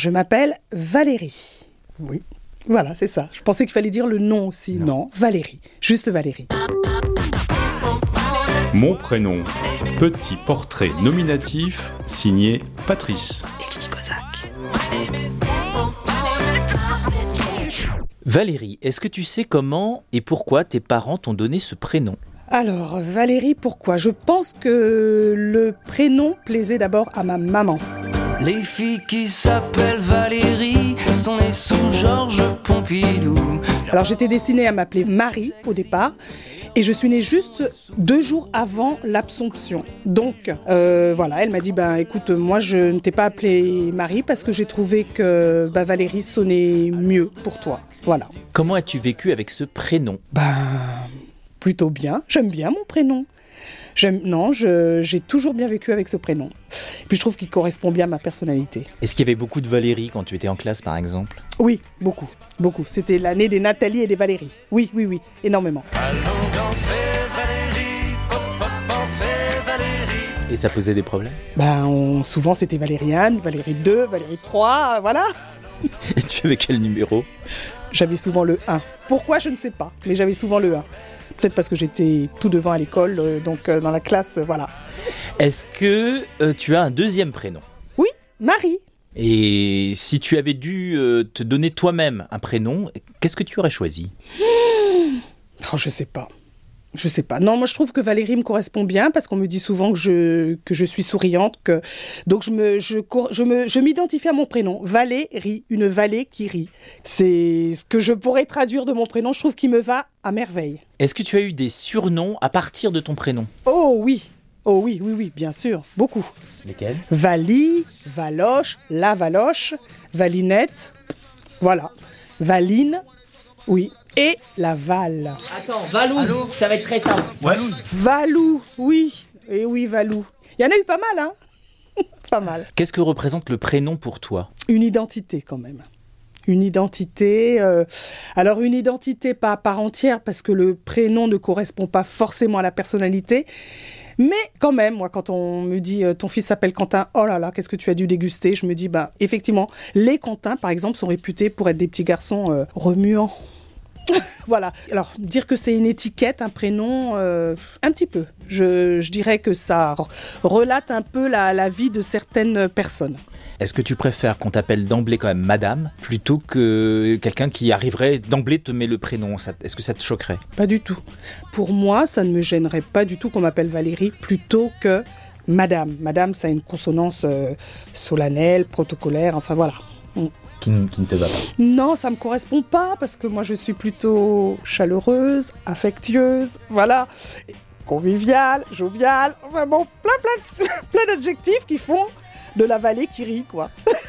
je m'appelle Valérie. Oui. Voilà, c'est ça. Je pensais qu'il fallait dire le nom aussi. Non, Valérie. Juste Valérie. Mon prénom. Petit portrait nominatif signé Patrice. Valérie, est-ce que tu sais comment et pourquoi tes parents t'ont donné ce prénom? Alors, Valérie, pourquoi? Je pense que le prénom plaisait d'abord à ma maman. Les filles qui s'appellent Valérie sont nées sous Georges Pompidou. Alors, j'étais destinée à m'appeler Marie au départ. Et je suis née juste deux jours avant l'Absomption. Donc, euh, voilà, elle m'a dit, ben écoute, moi je ne t'ai pas appelée Marie parce que j'ai trouvé que bah, Valérie sonnait mieux pour toi. Voilà. Comment as-tu vécu avec ce prénom? Ben, plutôt bien. J'aime bien mon prénom. J'aime, non, j'ai toujours bien vécu avec ce prénom. Puis je trouve qu'il correspond bien à ma personnalité. Est-ce qu'il y avait beaucoup de Valérie quand tu étais en classe par exemple? Oui, beaucoup, beaucoup. C'était l'année des Nathalie et des Valérie. Oui, oui, oui, énormément. Allons danser Valérie, hop hop danser Valérie. Et ça posait des problèmes? Ben, on- souvent c'était Valériane, Valérie 2, Valérie 3, voilà. Et tu avais quel numéro? J'avais souvent le 1. Pourquoi, je ne sais pas, mais j'avais souvent le 1. Peut-être parce que j'étais tout devant à l'école, euh, donc euh, dans la classe, euh, voilà. Est-ce que euh, tu as un deuxième prénom? Oui, Marie. Et si tu avais dû euh, te donner toi-même un prénom, qu'est-ce que tu aurais choisi? Oh, je sais pas. Je sais pas. Non, moi je trouve que Valérie me correspond bien parce qu'on me dit souvent que je, que je suis souriante, que donc je me je, me je m'identifie à mon prénom, Valérie, une vallée qui rit. C'est ce que je pourrais traduire de mon prénom. Je trouve qu'il me va à merveille. Est-ce que tu as eu des surnoms à partir de ton prénom? Oh oui, oh oui, oui, oui, bien sûr, beaucoup. Lesquels? Vali, Valoche, La Valoche, Valinette, voilà. Valine, oui. Et la Val. Attends, Valouz, ça va être très simple. Valou, oui. Et oui, Valou. Il y en a eu pas mal, hein Pas mal. Qu'est-ce que représente le prénom pour toi? Une identité quand même. Une identité. euh, alors une identité pas à part entière parce que le prénom ne correspond pas forcément à la personnalité. Mais quand même, moi, quand on me dit euh, ton fils s'appelle Quentin, oh là là, qu'est-ce que tu as dû déguster? Je me dis, bah, effectivement, les Quentins, par exemple, sont réputés pour être des petits garçons euh, remuants. voilà. Alors, dire que c'est une étiquette, un prénom, euh, un petit peu. Je, dirais que ça relate un peu la vie de certaines personnes. Est-ce que tu préfères qu'on t'appelle d'emblée quand même madame plutôt que quelqu'un qui arriverait d'emblée te met le prénom? Est-ce que ça te choquerait? Pas du tout. Pour moi, ça ne me gênerait pas du tout qu'on m'appelle Valérie plutôt que Madame. Madame, ça a une consonance euh, solennelle, protocolaire, enfin voilà. qui, ne- qui ne te va pas? Non, ça me correspond pas parce que moi je suis plutôt chaleureuse, affectueuse, voilà, conviviale, joviale, enfin bon, plein plein plein d'adjectifs qui font de la vallée qui rit quoi.